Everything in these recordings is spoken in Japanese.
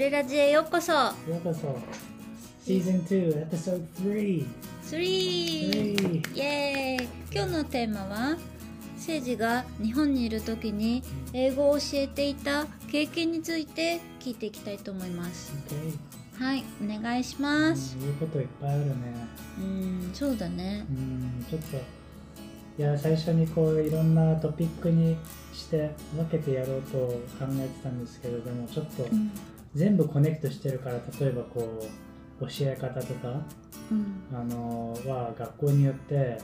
レラジへようこそ。ようこそ。Season 2 Episode 3 3イ3エーイ。今日のテーマはせいじが日本にいる時に英語を教えていた経験について聞いていきたいと思います。OK はいお願いします。言うこといっぱいあるね。うんそうだね。うんちょっといや最初にこういろんなトピックにして分けてやろうと考えてたんですけどでもちょっとうん全部コネクトしてるから例えばこう教え方とかうん。あのは学校によって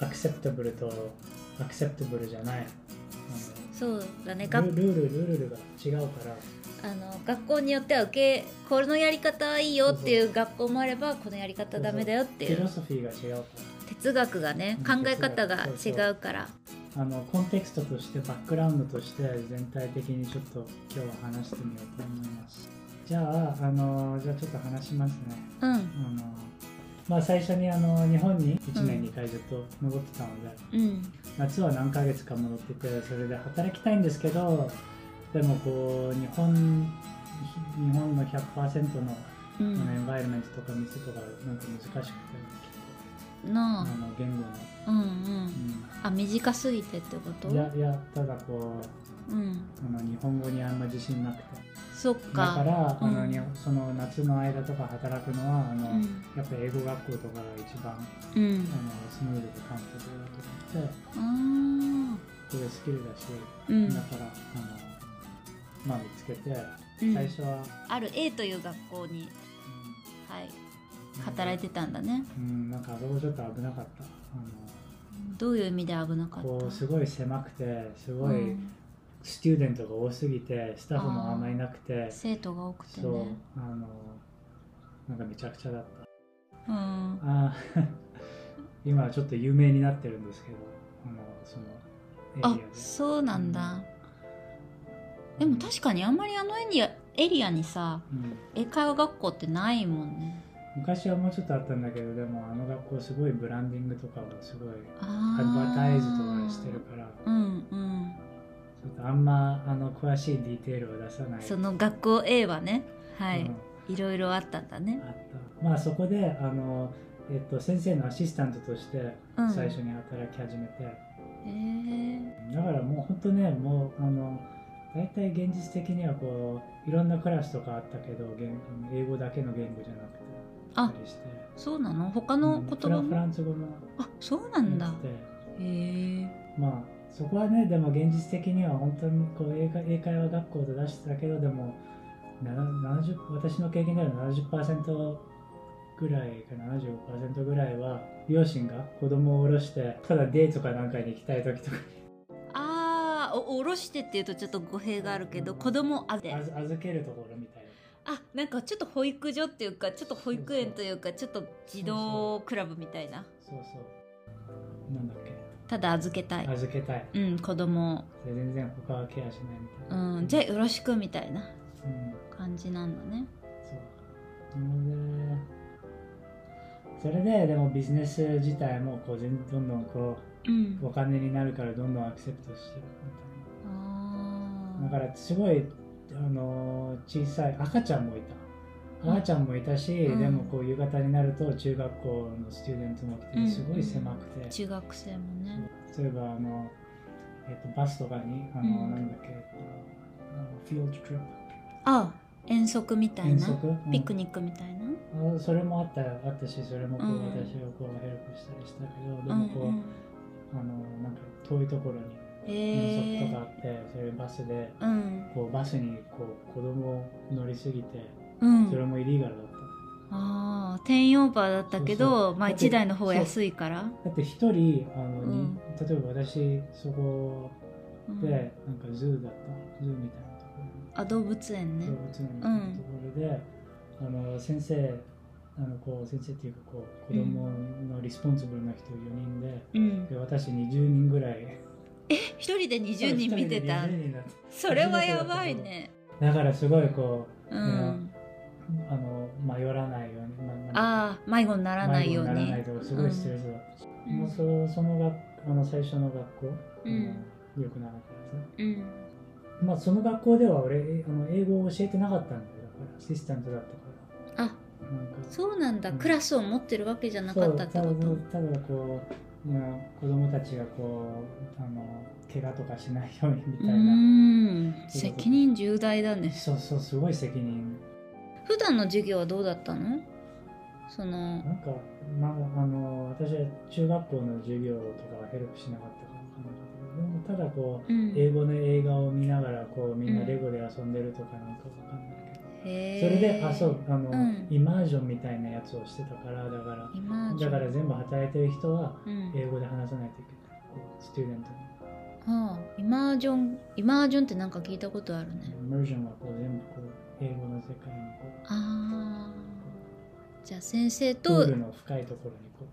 アクセプタブルとアクセプタブルじゃない。あそうだね。ルルールルールが違うから。あの学校によっては受けこのやり方はいいよっていう学校もあればこのやり方ダメだよっていフィロうソフィーが違うか哲学がねうん考え方がそうそう。違うかららあのコンテクストとしてバックグラウンドとして全体的にちょっと今日は話してみようと思います。じゃああのじゃあちょっと話しますね。うん。あのまあ最初にあの日本に1年2回ずっと戻ってたので、うん。夏は何ヶ月か戻っててそれで働きたいんですけどでもこう日本日本の100%のあうん。のエンバイロメントとか店とかなんか難しくてあな。あの言語の、うんうん。うあ短すぎてってこと？ん、いやいやただこうん。うあの日本語にあんま自信なくて。そっだかから、うん。あのにその夏の間とか働くのはあの、うん。やっぱり英語学校とかが一番あうん。のスムーズでカンフォーブルだと思ってこれスキルだし、うん。だからあのまあ見つけてうん。最初は、ある A という学校に。はい働いてたんだね。うん、なんかあそこちょっと危なかった。あどういう意味で危なかった？のこうすごい狭くてすごいうん。スチューデントが多すぎてスタッフもあんまりいなくて。生徒が多くてそう。ねあのなんかめちゃくちゃだった。うん。あー。今はちょっと有名になってるんですけどあのそのエあリアで。そうなんだ。でも確かにあんまりあのエリアエリアにさうん。英会話学校ってないもんね昔はもうちょっとあったんだけどでもあの学校すごいブランディングとかはすごいあアドバタイズとーかしてるから。うんうんちょっとあんまあの詳しいディテールを出さない。その学校 A はねはい、うん。いろいろあったんだね。あった。まあそこであの、えっと、先生のアシスタントとしてうん。最初に働き始めて、へえだからもう本当ねもうあの大体現実的にはこういろんなクラスとかあったけど英語だけの言語じゃなくてあそうなの？他のうん。言フラフラ葉もンス語も。あそうなんだ。へえ。まあそこはねでも現実的には本当にこう英会英会話学校と出してたけどでもな70私の経験では70%ぐらいか75%ぐらいは両親が子供を下ろしてただデートかなんかに行きたい時とかに。ああおおろしてっていうとちょっと語弊があるけど子供あで預預けるところみたいなあなんかちょっと保育所っていうかちょっと保育園というかちょっと児童クラブみたいな。そうそう。なんだっけ？ただ預けたい。預けたい。うん子供で全然他はケアしないみたいな。うんじゃあよろしくみたいなうん。感じなんだね。そう。なのでそれででもビジネス自体もこう全どんどんこうん。うお金になるからどんどんアクセプトしてるあみたいな。だからすごいあの小さい赤ちゃんもいた。赤ちゃんもいたし、うん。でもこう夕方になると中学校のスチューデントも来うん。てすごい狭くて、中学生もね。例えばあの、えっとバスとかにあの、うん。なんだっけ、フィールドトリッあ遠足みたいな？うん。ピクニックみたいな？あそれもあったよ。あったしそれもこう、うん。私がこうヘルプしたりしたけどでうんもこう、うんあのなんか遠いところに遠足とかあってそれバスでうん。こうバスにこう子供乗りすぎてうん。それもイリーガルだった、ああ定員オーバーだったけどまあそうそう。だって1台の方安いから。だって一人あの、にうん。例えば私そこうん。でなんか zoo だった。 zoo みたいなところ。にあ動物園ね。動物園みたいなところで、あの先生あのこう先生っていうかこう子供の responsible な人4人で,、うん。で私20人ぐらい一人で20人見てた？一人で20人だったそれはやばいね。だからすごいこう、うん。あの迷らないように、まああ迷子にならないよう迷子ににならないとかすごいストレスだったもうそその学あの最初の学校、うん。よくなかったやうん。まあその学校では俺えあの英語を教えてなかったんだよ。だからアシスタントだったかあらなんか。そうなんだ、うん。クラスを持ってるわけじゃなかったってこと？ただこう、まあ、子供たちがこうあの怪我とかしないようにみたういな、ん責任重大だね。そうそうすごい責任。普段の授業はどうだったの？そのなんか、まあ、あの私は中学校の授業とかはヘルプしなかったかもわかんないけどでもただこううん。英語の映画を見ながらこうみんなレゴで遊んでるとかなんかわかんないそれであそうあの、うん。イマージョンみたいなやつをしてたからだから今だから全部働いてる人はうん。英語で話さないといけない。こうスチューデントに。ああイマージョンイマージョンってなんか聞いたことあるね。イマージョンはこう全部こう英語の世界にこう。ああじゃあ先生プとールの深いところにこ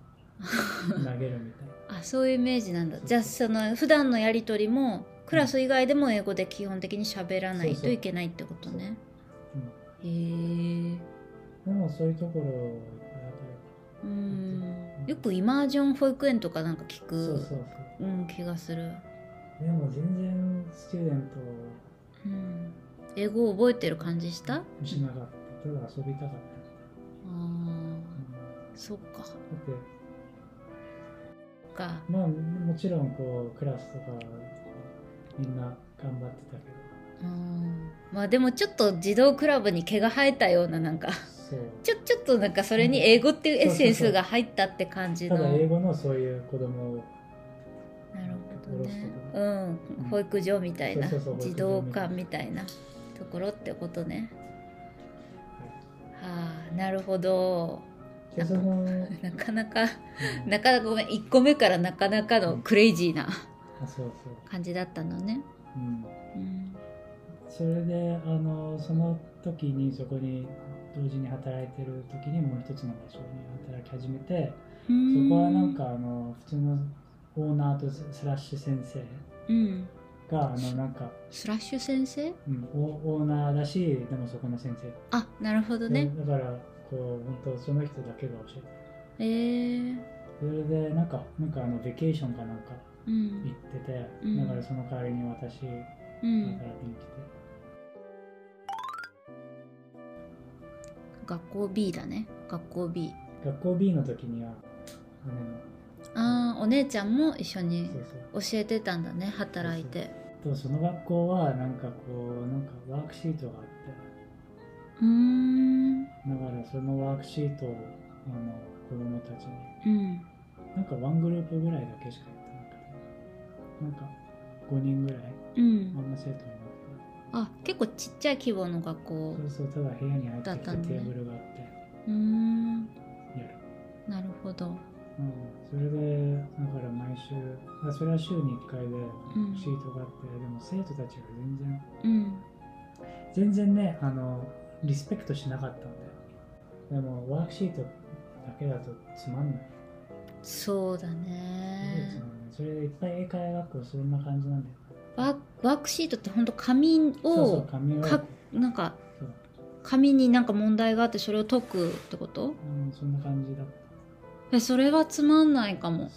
う 投げるみたいな。あそういうイメージなんだ。じゃあその普段のやり取りもクラス以外でも英語で基本的に喋らないといけないってことねへえでもそういうところをいっぱい働うん。よくイマージョン保育園とかなんか聞いてそうくそうそう。うん、気がする、でも全然スチューデント。うん、英語を覚えてる感じした？あしなかった。ただ遊びたかった、あうん。そっか。だって。か。まあもちろんこうクラスとかみんな頑張ってたけうんまあでもちょっと児童クラブに毛が生えたようななんかちょちょっとなんかそれに英語っていうエッセンスが入ったって感じたのだ英語のそういう子供をなるほどね。うん。うん。保育所みたいな。児童館みたいなところってことね。はあなるほど。なかなかうん。なかなかごめん。1個目からなかなかのクレイジーな感じだったのね。うん、うんそれであのその時にそこに同時に働いてる時にもう一つの場所に働き始めてそこはなんかあの普通のオーナーとスラッシュ先生うん。があのなんか、スラッシュ先生？うん、オオーナーだしでもそこの先生。あなるほどね。だからこう本当その人だけが教えて。えー、それでなんかなんかあのベケーションかなんかうん。行ってて、うん。だからその代わりに私働きうんに来て、学校 B だね。学校 B 学校 B の時にはああお姉ちゃんも一緒に教えてたんだね働いて。とその学校はなんかこうなんかワークシートがあって。うーん。だからそのワークシートをあの子供たちに。うん。なんかワングループぐらいだけしかやってなくて。なんか5人ぐらいうん。あんま生徒いなくてあ結構ちっちゃい規模の学校そうそうただ部屋に入ってきてテーブルがあって。うーん。やるなるほど。うん、それでだから毎週あそれは週に1回でんシートがあって、でも生徒たちが全然うん。全然ねあのリスペクトしなかったんででもワークシートだけだとつまんない、そうだね。つまんない。それでいっぱい英会話学校そんな感じなんだよワワークシートって本当紙をかなんか紙になんか問題があってそれを解くってこと？うん、そんな感じだ。えそれはつまんないかも。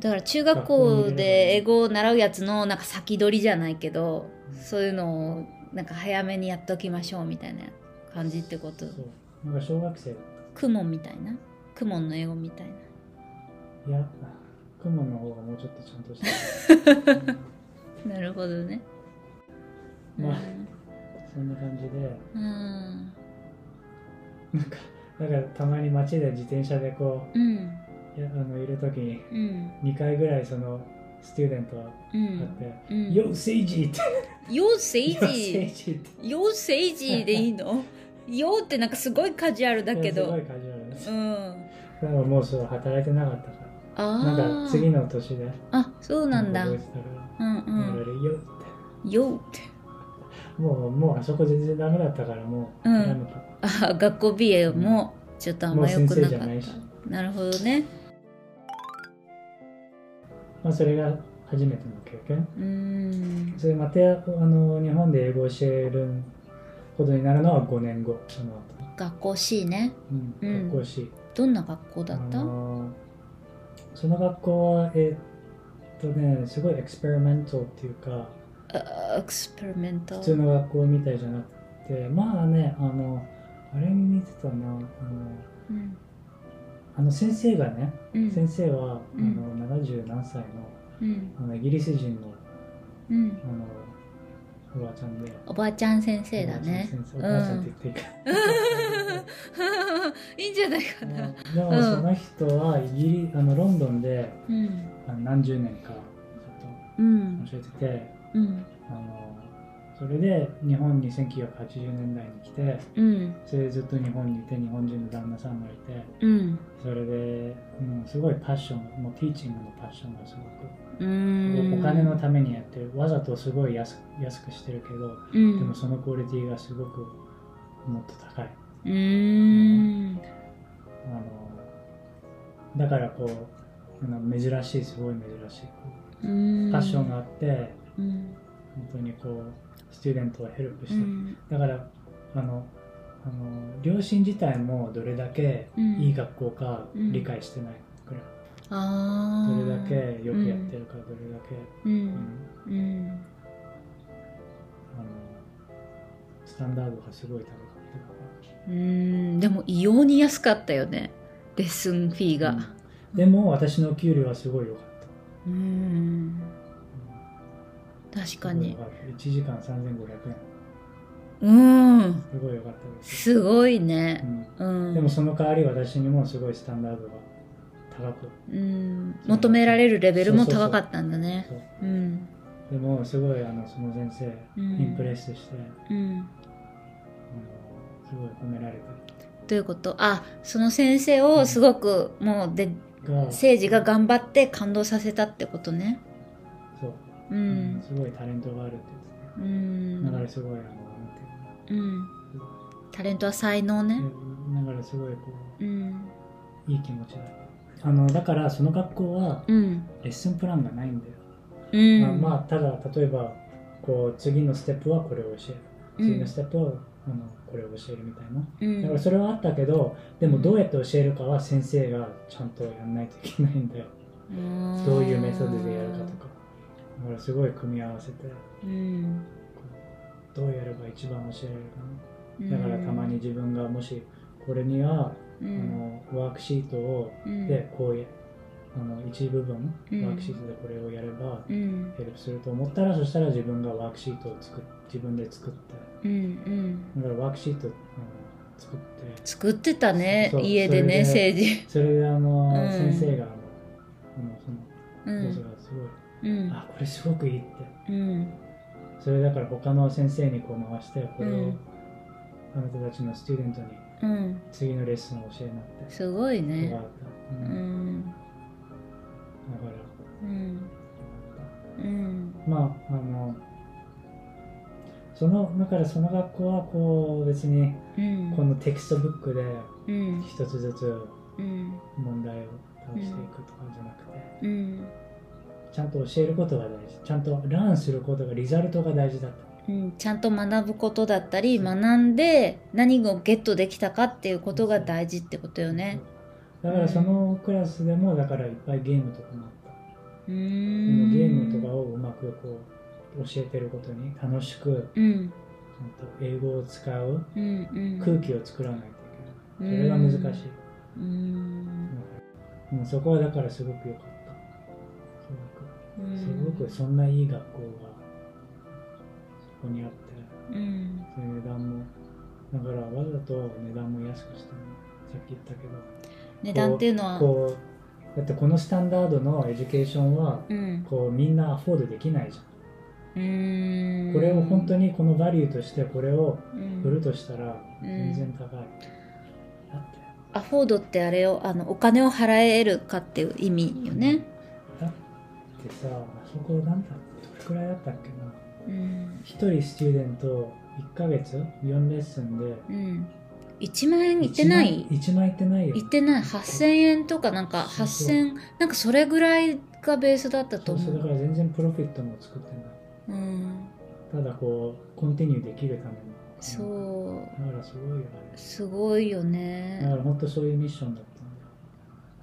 だから中学校で英語を習うやつのなんか先取りじゃないけどうん。そういうのをなんか早めにやっときましょうみたいな感じってこと？そう。なんか小学生。クモンみたいな？クモンの英語みたいな？いやクモンの方がもうちょっとちゃんとしてる、う んなるほどね。まあそんな感じで。うん。うんなんかだからたまに街で自転車でこうん。ういやあのいる時にうん。2回ぐらいそのスチューデントあん。って「うん。ヨーセイジ!」って。ヨーセイヨー。セイジジって。ヨーセイジでいいの？ヨーってなんかすごいカジュアルだけど。すごいカジュアルです。うん。だからもうそう働いてなかったから。あなんか次のの年で。あそうなんだ。うんうん。よって。ヨーって。もうもうあそこ全然ダメだったからもううん。あ学校美瑛もちょっとあんま良くなかった。なるほどね。まあ、それが初めての経験。うーん。それまたあの日本で英語を教えるほどになるのは5年後その後、学校 C ね。うん。うん。学校 C どんな学校だっあたのその学校はえーっとねすごいエクスペリメントっていうかエクスペリメンタル普通の学校みたいじゃなくてまあねあのあれに似てたなあのうん。あの先生がね、うん。先生は、うん。あの70何歳のうん。あのイギリス人のうん。あのおばあちゃんで。おばあちゃん先生だね。おばあちゃんって言っていいか、いいんじゃないかな。でもその人はイギリあのロンドンでうん。何十年かちょうん。っと教えててうん。あのそれで日本に1980年代に来てうん。それでずっと日本にいて日本人の旦那さんがいてうん。それで、うん、すごいパッションもうティーチングのパッションがすごく。うん。お金のためにやってる。わざとすごい安く安くしてるけどうん。でもそのクオリティがすごくもっと高い。うん。あのだからこうあの珍しいすごい珍しいパッションがあってうん本当にこうスチューデントをヘルプして。る、うん。だからあのあの両親自体もどれだけいい学校かうん。理解してないくらい、あどれだーけよくやってるか、どれだけ、ううん。んうん。あのスタンダードがすごい高かったかうん。でも異様に安かったよね。レッスンフィーら、が。うん。でも私の給料はすごい良かった。うん確かに。1時間3500円。うん。すごい良かったです、すごいね。うん。うん。でもその代わり私にもすごいスタンダードが高く。うん。求められるレベルも高かったんだね。そううん。でもすごいあのその先生うん。インプレスして、うん。すごい褒められてどういうこと。あその先生をすごくもうでが誠治が頑張って感動させたってことね。そう、ううん。んすごいタレントがあるってう言ってただかん。らすごいあのなんてうん。タレントは才能ね。のだからすごいこうん。ういい気持ちだあのだからその学校はうん。レッスンプランがないんだよ、うん。まあ、まあただ例えばこう次のステップはこれを教える。次のステップは、あのこれを教えるみたいな。うん。だからそれはあったけどでもどうやって教えるかは先生がちゃんとやんないといけないんだよ。どういうメソッドでやるかとかだからすごい組み合わせてうん。どうやれば一番教えられるかな。だからたまに自分がもしこれには、うん。あのワークシートをうんでこうやあの一部分、うん。ワークシートでこれをやればうん。ヘルプすると思ったらそしたら自分がワークシートを作っ自分で作って。うんうん。だからワークシートあの作って。作ってたね家でねそれ政治。それであの、うん。先生があのそのうん。すごい、うん。あこれすごくいいって。うん。それだから他の先生にこう回してこれを、うん。あなたたちの student にうん。次のレッスンを教えなって。すごいね。だかんうん。らうん。まああのそのだからその学校はこう別にうん。この textbook でうん。一つずつうん。問題を倒していくとかじゃなくて、うんちゃんと教えることが大事。ちゃんとランすることがリザルトが大事だった。うん、ちゃんと学ぶことだったり学んで何をゲットできたかっていうことが大事ってことよね。だからそのクラスでもだからいっぱいゲームとかもあった。うん。ゲームとかをうまくこう教えてることに楽しくうん。ちゃんと英語を使ううんうん。空気を作らないといけない、それが難しい、うーん。うん、そこはだからすごく良かったすごくそんないい学校がそこにあってうん。それ値段もだからわざと値段も安くしたのさっき言ったけど値段っていうのは？こうだってこのスタンダードの education はうん。こうみんなアフォードできないじゃん。これを本当にこのバリューとしてこれをうん。売るとしたらうん。全然高い、アフォードってあれをあのお金を払えるかっていう意味よね。だってさあそこなんだどれくらいだったっけな。うん。一人スチューデント1ヶ月？4レッスンで。うん、1万円いってない？1万いってないよ。いってない？8000円とかなんかそうそう。8000なんかそれぐらいがベースだったとそうだ思うから全然プロフィットも作ってない。うん。ただこうコンティニューできるために。そう。だからすごいよあれすごいよだかねら本当そういうミッションだっ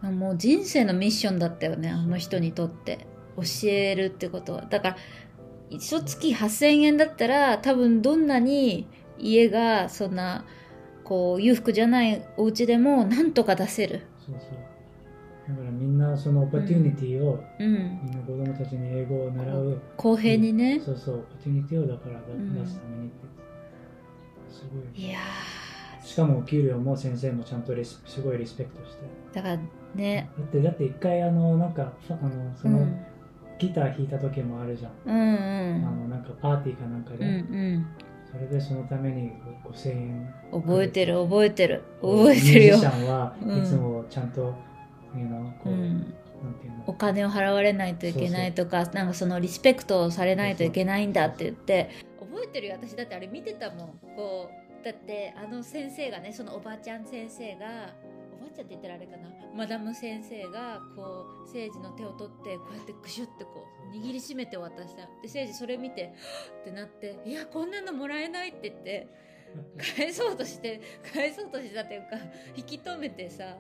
たもう人生のミッションだったよねあの人にとって教えるってことはだから一月8,000円だったら多分どんなに家がそんなこう裕福じゃないお家でもなんとか出せる。そうそう。だからみんなその opportunity を、うん、みんな子供たちに英語を習う。公平にね。そうそう。 opportunity をだから出すためにって。すごい。いやしかも給料も先生もちゃんとリスすごいリスペクトして。ーだからね。だってだって一回あのなんかあのそうの、んギター弾いた時もあるじゃん、うんうん。あのなんかパーティーかなんかで、うんうん。それでそのために5000円。覚えてる覚えてる。覚えてるよ。ミュージシ、ャンはうん。いつもちゃんと、you know こう、うん、お金を払われないといけないとかなんかそのリスペクトをされないといけないんだって言って。覚えてるよ私。だってあれ見てたもん。こうだってあの先生がねそのおばちゃん先生がちゃんって言ったらあれかな。マダム先生がこう誠治の手を取ってこうやってクシュってこう握りしめて渡した。で誠治それ見てはっ ってなっていやこんなのもらえないって言って 返そうとして返そうとしたというか引き止めてさ。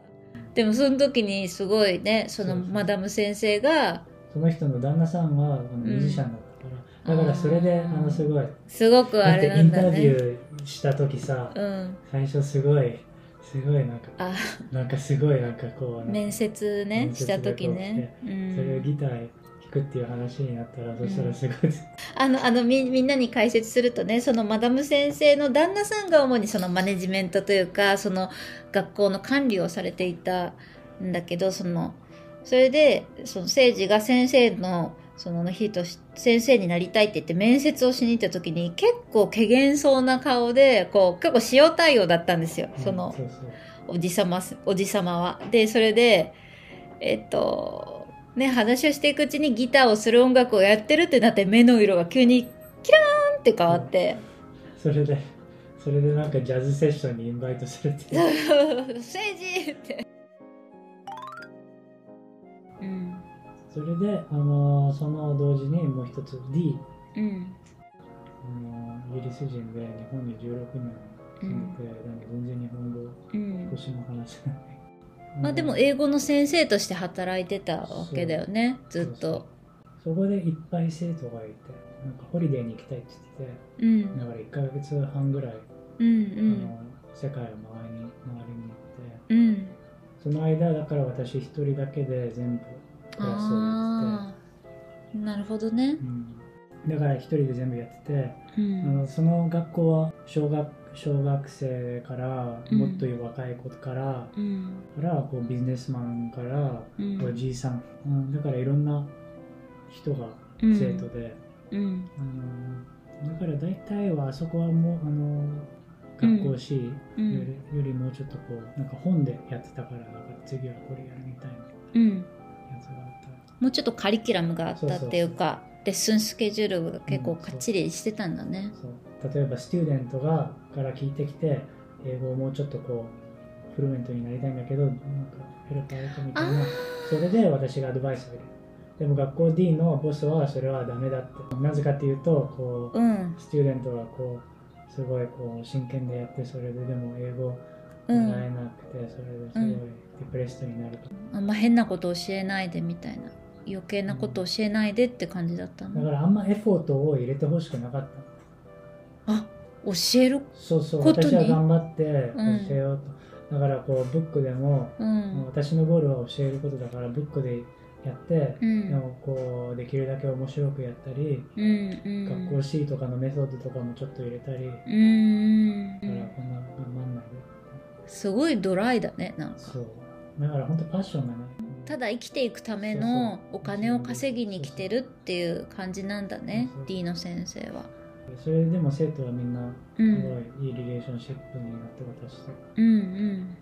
でもその時にすごいねそのマダム先生がその人の旦那さんはミュージシャンだったから、だからそれであのすごい。すごくあれなだってインタんだねビューした時さ、うん。最初すごいすごいなんかあ。なんかすごいなんかこう面接ねした時ね、うそれをん、ギター弾くっていう話になったら、そしたらすごい、あのあのみみんなに解説するとねそのマダム先生の旦那さんが主にそのマネジメントというかその学校の管理をされていたんだけどそのそれでその誠治が先生のその日とし先生になりたいって言って面接をしに行った時に結構怪げそうな顔でこう結構塩対応だったんですよ、そのおじさます、おじさまは。で、それで、えっと、ね、話をしていくうちにギターをする音楽をやってるってなって目の色が急にキラーンって変わって、それでそれでなんかジャズセッションにインバイトされて 政治って。うん。それであのその同時にもう一つ D うん。あのイギリス人で日本に16年住んでて、なんか全然日本語うん。少しも話せない。まあでも英語の先生として働いてたわけだよね、ずっと。そこでいっぱい生徒がいてなんかホリデーに行きたいって言ってうんて。だから1ヶ月半ぐらい、うんあの世界を回りに回りに行ってうん。うん。その間だから私一人だけで全部クラスをやってああ。なるほどね。て、。うん、だから一人で全部やってて、うあん。のその学校は小学小学生からうん。もっと若い子から、うん。からこうビジネスマンからうん。おじいさん、うん、だからいろんな人がうん。生徒で、うん。あのだから大体はあそこはもうあの学校し、うん。よりよりもうちょっとこうなんか本でやってたからだから次はこれやるみたいなもうちょっとカリキュラムがあったっていうかレッスンスケジュールが結構かっちりしてたんだね。そう。例えばスチューデントがから聞いてきて英語をもうちょっとこうフルメントになりたいんだけどなんかヘルプあるかみあたいな。それで私がアドバイスを入れる。でも学校 D のボスはそれはダメだって。なぜかっていうとこうあうんスチューデントがこうすごいこう真剣でやってそれででも英語うん。習えなくてそれですごいデプレッションになると、あんま変なこと教えないでみたいな余計なこと教えないでって感じだっただの。からあんまエフォートを入れてほしくなかった。あ教えるそうそうことに？私は頑張ってうん。教えようと、だからこうブックでも、うん。私のゴールは教えることだからブックでやって、うん。でもこうできるだけ面白くやったり、うんうん。学校 C とかのメソッドとかもちょっと入れたり、うんだからこんな頑張んないすごいドライだねなんか。でそう。だから本当パッションがねただ生きていくためのお金を稼ぎに来てるっていう感じなんだね D の先生は。それでも生徒はみんなうすんごいいいリレーションシップになって私とうんうん。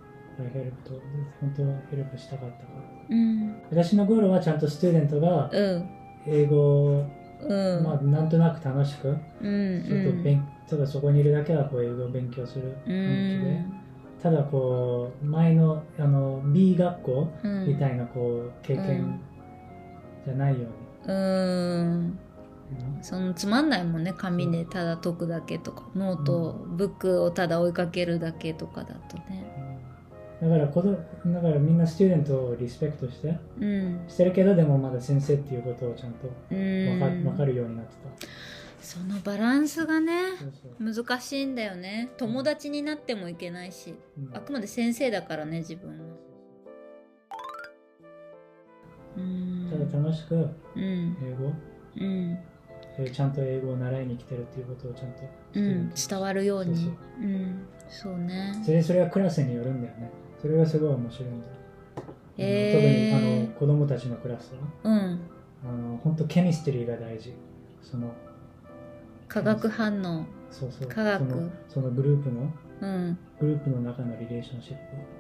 ヘルプと本当はヘルプしたかったから。うん。私のゴールはちゃんとスチューデントがうん。英語を、うん。まあ、なんとなく楽しく、うんちょっと勉ただそこにいるだけはこう英語を勉強するう雰囲気で、んただこう前のあの B 学校うん。みたいなこう経験じゃないように、うん。うん。そのつまんないもんね紙でただ解くだけとか。ノート、ブックをただ追いかけるだけとかだとね。だから子どだからみんな student をリスペクトして。うん。してるけどでもまだ先生っていうことをちゃんとう分か,、ん。分かるようになってそのバランスがね難しいんだよね。友達になってもいけないしうん。あくまで先生だからね自分は。うん。ただ楽しくうん。英語、うん。えーちゃんと英語を習いに来てるっていうことをちゃんとうん。伝わるように。そうう。ん。そうね。それそれはクラスによるんだよね。それがすごい面白いんだよ、へー。特にあの子供たちのクラスは。うん。あの本当ケミストリーが大事。その化学反応。そうそう。科学。そのそのグループのうん。グループの中のリレーションシップ。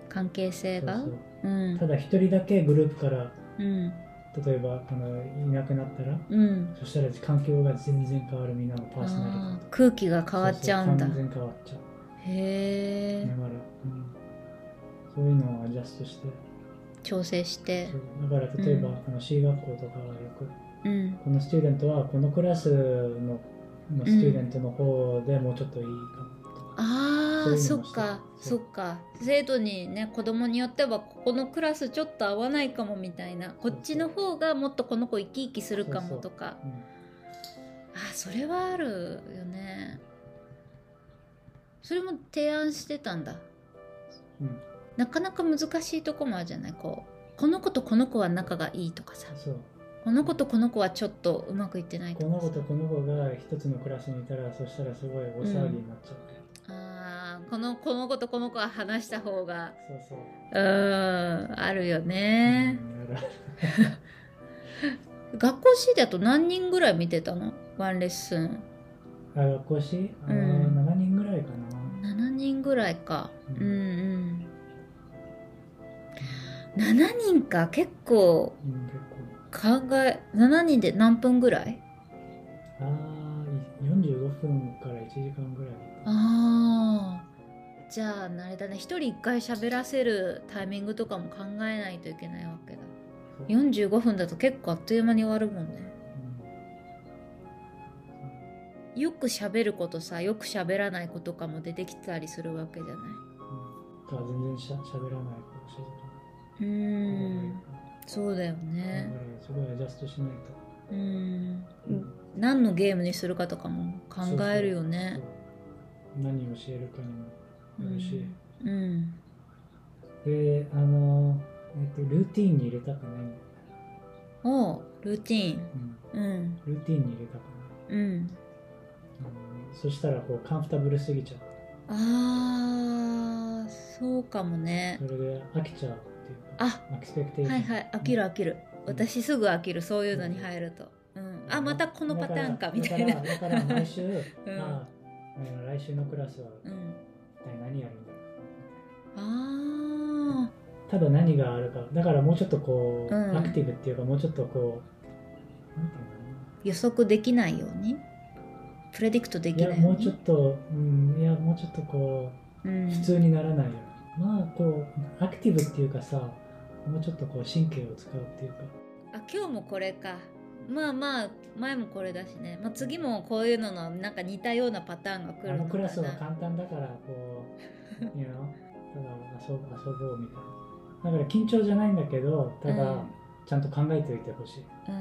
関係性が？そうん。ただ一人だけグループからうん。例えばあのいなくなったらうん。そしたら環境が全然変わるみんなのパーソナリティ空気が変わっちゃうんだ。全変わっちゃう。へえだから、うん、そういうのをアジャストして。調整して。だから例えば、うん。あの C 学校とかはよくうん。このスチューデントはこのクラスののスチューデントの方でもうちょっといいかも。あーそっかそっか。生徒にね子供によってはここのクラスちょっと合わないかもみたいな。こっちの方がもっとこの子生き生きするかもとか。うん。あそれはあるよね。それも提案してたんだ。うん、なかなか難しいとこもあるじゃない。こうこの子とこの子は仲がいいとかさ。そうこの子とこの子はちょっとうまくいってないことのかさ子とこの子が一つのクラスにいたらそしたらすごい大騒ぎになっちゃって、あーこのこの子とこの子は話した方がそうそう。うーんあるよね、学校 C だと何人ぐらい見てたの？ワンレッスン。あ学校し、あーうん。7人ぐらいかな。7人ぐらいか。ううんんうん。7人か。結構。うん、結構考え7人で何分ぐらい？ああ45分から1時間ぐらい。ああじゃああれだね。一人一回喋らせるタイミングとかも考えないといけないわけだ。そう。45分だと結構あっという間に終わるもんね。よく喋ることさよく喋らない子とかも出てきたりするわけじゃない？うん。全然しゃしゃべらないかもしれないうーん。そうだよだねからすごいアジャストしないと、うーん。うん。何のゲームにするかとかも考えるよね。そう何を教えるかにもよるし、うん。うん。であの、えっと、ルーティーンに入れたくない。おうルーティーン。うん、うん。ルーティーンに入れたくない、うん。うん、そしたらこうカンフタブルすぎちゃう。あーそうかもね。それで飽きちゃうっていうか。あエクスペクテーションはいはい。飽きる飽きる私すぐ飽きるそういうのに入ると、うん、あまたこのパターンかみたいな。だから毎週、ん。ああ来週のクラスはうん。一体何やるんだろうあただ何があるか。だからもうちょっとこう、うん。アクティブっていうかもうちょっとこうなんていうのかー予測できないようにプレディクトできないやもうちょっと、うん、いやもうちょっとこうん。う普通にならないよ。うに、まあこうアクティブっていうかさもうちょっとこう神経を使うっていうか。あ今日もこれか。まあまあ前もこれだしね、まあ、次もこういうののなんか似たようなパターンが来あのるのかな。クラスは簡単だからこう you know ただ遊ぶ遊ぼうみたいな。だから緊張じゃないんだけどただ、うん。ちゃんと考えておいてほしい。うん。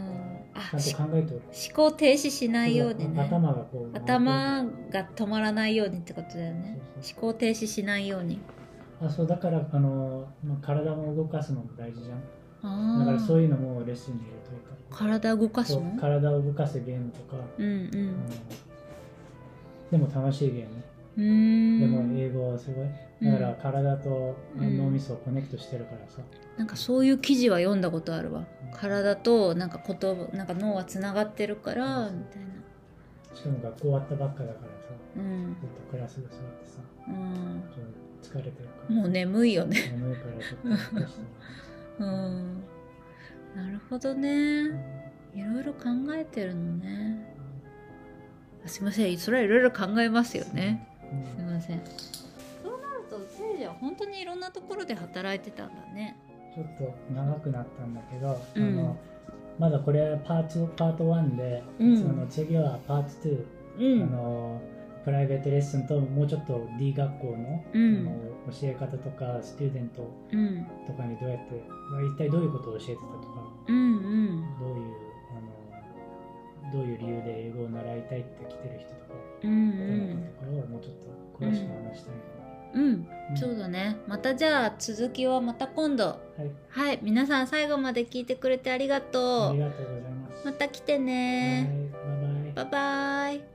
あちゃんしと考えておく。思考停止しないようにね。頭がこう頭が止まらないようにってことだよね。思考停止しないようにあそうだからあの、まあ、体も動かすのも大事じゃん。あだからそうあいうのもレッスンに入れといた体動かすの？体を動かすゲームとか、うんうあのん。でも楽しいゲーム、うーん。でも英語はすごい。だから体とうん脳みそをコネクトしてるからさ、なんかそういう記事は読んだことあるわ。うん。体となんか言葉なんか脳はつながってるからみたいな。しかも学校終わったばっかだからさ。うん。ずっとクラスで座ってさ。うん疲れてるから。もう眠いよね。眠いからちょっと起こしてう。ん。なるほどね。いろいろ考えてるのね。あすいません。それはいろいろ考えますよね。うん。すいません。そうなるとせいじは本当にいろんなところで働いてたんだね。ちょっと長くなったんだけど、うん。あのまだこれパートパート1で、うん。その次はパート2、うん。あのプライベートレッスンともうちょっと D 学校の,、うん。あの教え方とかスチューデントうんとかにどうやって一体どういうことを教えてたとかうんうん。どういうあのどういう理由で英語を習いたいって来てる人とかうんどういうところをもうちょっと詳しく話したいうん。うん。な、そうだね。またじゃあ続きはまた今度。はい。はい。皆さん最後まで聞いてくれてありがあとう。りがとうございます。また来てね。はい。バイバイ。バイバイ